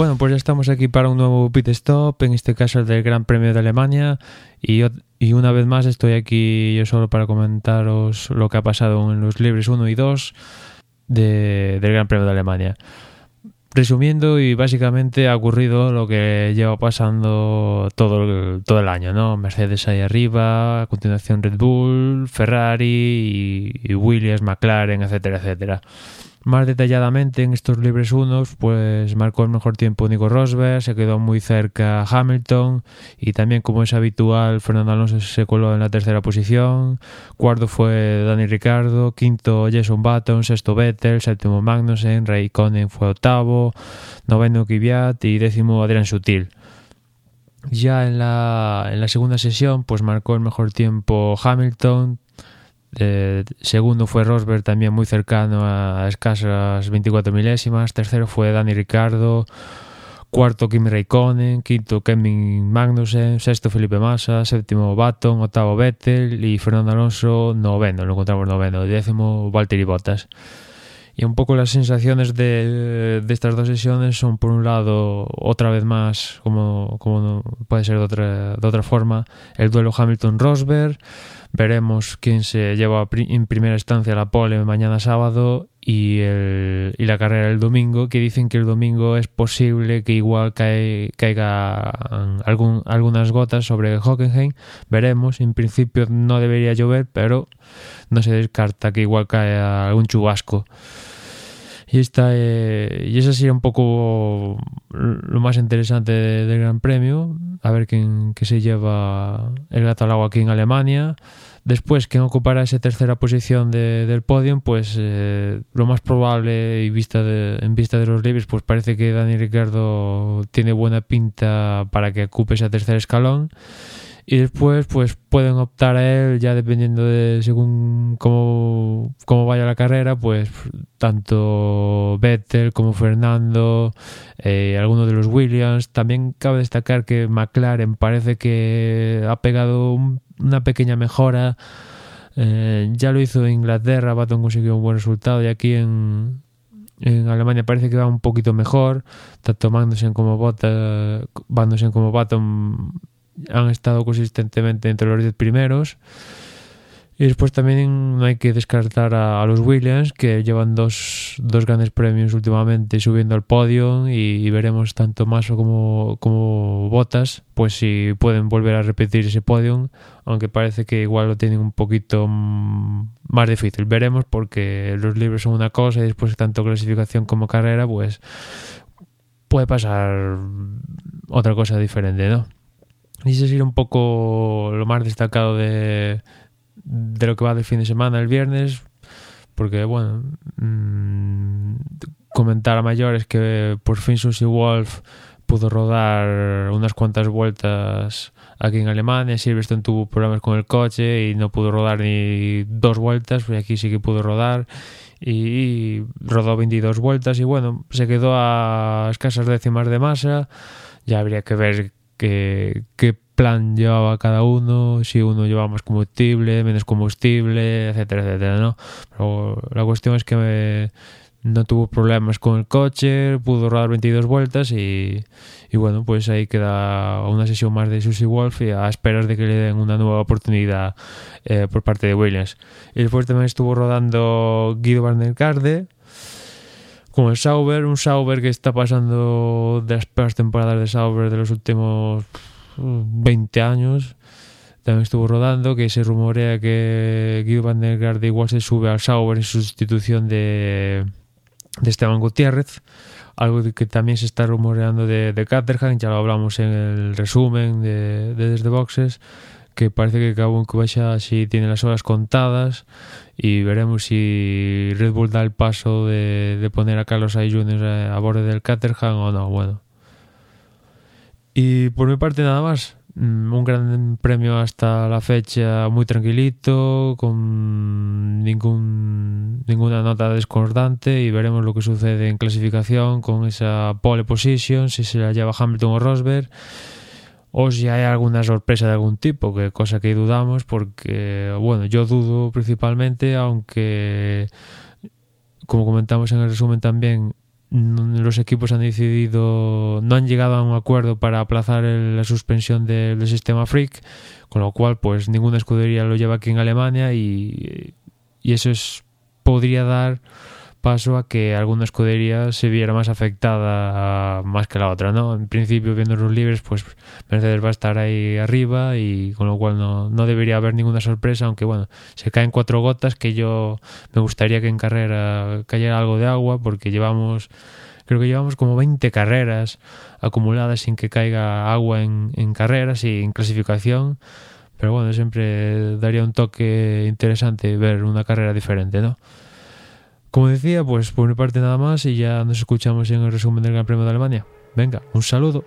Bueno, pues ya estamos aquí para un nuevo pit stop, en este caso el del Gran Premio de Alemania. Y, y una vez más estoy aquí yo solo para comentaros lo que ha pasado en los libres 1 y 2 del Gran Premio de Alemania. Resumiendo y básicamente ha ocurrido lo que lleva pasando todo el, todo el año, ¿no? Mercedes ahí arriba, a continuación Red Bull, Ferrari y, y Williams, McLaren, etcétera, etcétera. Más detalladamente en estos libres unos, pues marcó el mejor tiempo Nico Rosberg, se quedó muy cerca Hamilton y también como es habitual Fernando Alonso se coló en la tercera posición, cuarto fue Dani Ricardo, quinto Jason Button, sexto Vettel, séptimo Magnussen, Raikkonen fue octavo, noveno Kvyat y décimo Adrián Sutil. Ya en la, en la segunda sesión, pues marcó el mejor tiempo Hamilton, eh, segundo fue Rosberg, también muy cercano a escasas 24 milésimas. Tercero fue Dani Ricardo. Cuarto Kimi Raikkonen. Quinto Kevin Magnussen. Sexto Felipe Massa. Séptimo Baton. Octavo Vettel. Y Fernando Alonso noveno. Lo encontramos noveno. Décimo Valtteri Bottas. Y un poco las sensaciones de, de, estas dos sesiones son, por un lado, otra vez más, como, como puede ser de otra, de otra forma, el duelo Hamilton-Rosberg. Veremos quién se lleva en primera instancia la pole mañana sábado y, el, y la carrera el domingo, que dicen que el domingo es posible que igual cae, caiga algún, algunas gotas sobre Hockenheim. Veremos, en principio no debería llover, pero no se descarta que igual caiga algún chubasco. Y, esta, eh, y esa sería un poco lo más interesante del de Gran Premio. A ver quién que se lleva el gato al agua aquí en Alemania. Después, quien ocupará esa tercera posición de, del podio, pues eh, lo más probable y vista en vista de los libres, pues parece que Dani Ricardo tiene buena pinta para que ocupe ese tercer escalón y después pues pueden optar a él ya dependiendo de según cómo, cómo vaya la carrera pues tanto Vettel como Fernando eh, algunos de los Williams. También cabe destacar que McLaren parece que ha pegado un, una pequeña mejora. Eh, ya lo hizo en Inglaterra Baton consiguió un buen resultado y aquí en en Alemania parece que va un poquito mejor, tanto Magnussen como Bottas, Magnussen como Baton han estado consistentemente entre los 10 primeros. Y después también no hay que descartar a, los Williams, que llevan dos, dos, grandes premios últimamente subiendo al podio y, veremos tanto Maso como, como Botas, pues si pueden volver a repetir ese podio, aunque parece que igual lo tienen un poquito más difícil. Veremos porque los libros son una cosa y después tanto clasificación como carrera, pues puede pasar otra cosa diferente, ¿no? Y ese sería un poco lo más destacado de, de lo que va del fin de semana el viernes, porque bueno, mmm, comentar a mayores que por fin Susie Wolf pudo rodar unas cuantas vueltas aquí en Alemania, Silverstone tuvo problemas con el coche y no pudo rodar ni dos vueltas, pues aquí sí que pudo rodar y rodó 22 vueltas y bueno, se quedó a escasas décimas de masa, ya habría que ver qué, qué plan llevaba cada uno, si uno llevaba más combustible, menos combustible, etcétera, etcétera, ¿no? Pero la cuestión es que me, no tuvo problemas con el coche, pudo rodar 22 vueltas y, y, bueno, pues ahí queda una sesión más de Susie Wolf y a esperar de que le den una nueva oportunidad eh, por parte de Williams. Y después también estuvo rodando Guido Van der Garde con el Sauber, un Sauber que está pasando de las peores temporadas de Sauber de los últimos 20 años. También estuvo rodando, que se rumorea que Guido Van der Garde igual se sube al Sauber en sustitución de, de Esteban Gutiérrez. Algo que también se está rumoreando de, de Caterham, ya lo hablamos en el resumen de, de Desde Boxes, que parece que Cabo Kubasha sí tiene las horas contadas y veremos si Red Bull da el paso de, de poner a Carlos Sainz Jr. a, a borde del Caterham o no. Bueno, y por mi parte nada más. Un gran premio hasta la fecha muy tranquilito, con ningún, ninguna nota discordante y veremos lo que sucede en clasificación con esa pole position, si se la lleva Hamilton o Rosberg o si hay alguna sorpresa de algún tipo, que cosa que dudamos porque, bueno, yo dudo principalmente, aunque como comentamos en el resumen también, los equipos han decidido, no han llegado a un acuerdo para aplazar la suspensión del sistema Freak, con lo cual pues ninguna escudería lo lleva aquí en Alemania y, y eso es, podría dar paso a que alguna escudería se viera más afectada más que la otra, ¿no? En principio, viendo los libres, pues Mercedes va a estar ahí arriba y con lo cual no, no debería haber ninguna sorpresa, aunque bueno, se caen cuatro gotas que yo me gustaría que en carrera cayera algo de agua porque llevamos creo que llevamos como 20 carreras acumuladas sin que caiga agua en, en carreras y en clasificación. Pero bueno, siempre daría un toque interesante ver una carrera diferente, ¿no? Como decía, pues por mi parte nada más y ya nos escuchamos en el resumen del Gran Premio de Alemania. Venga, un saludo.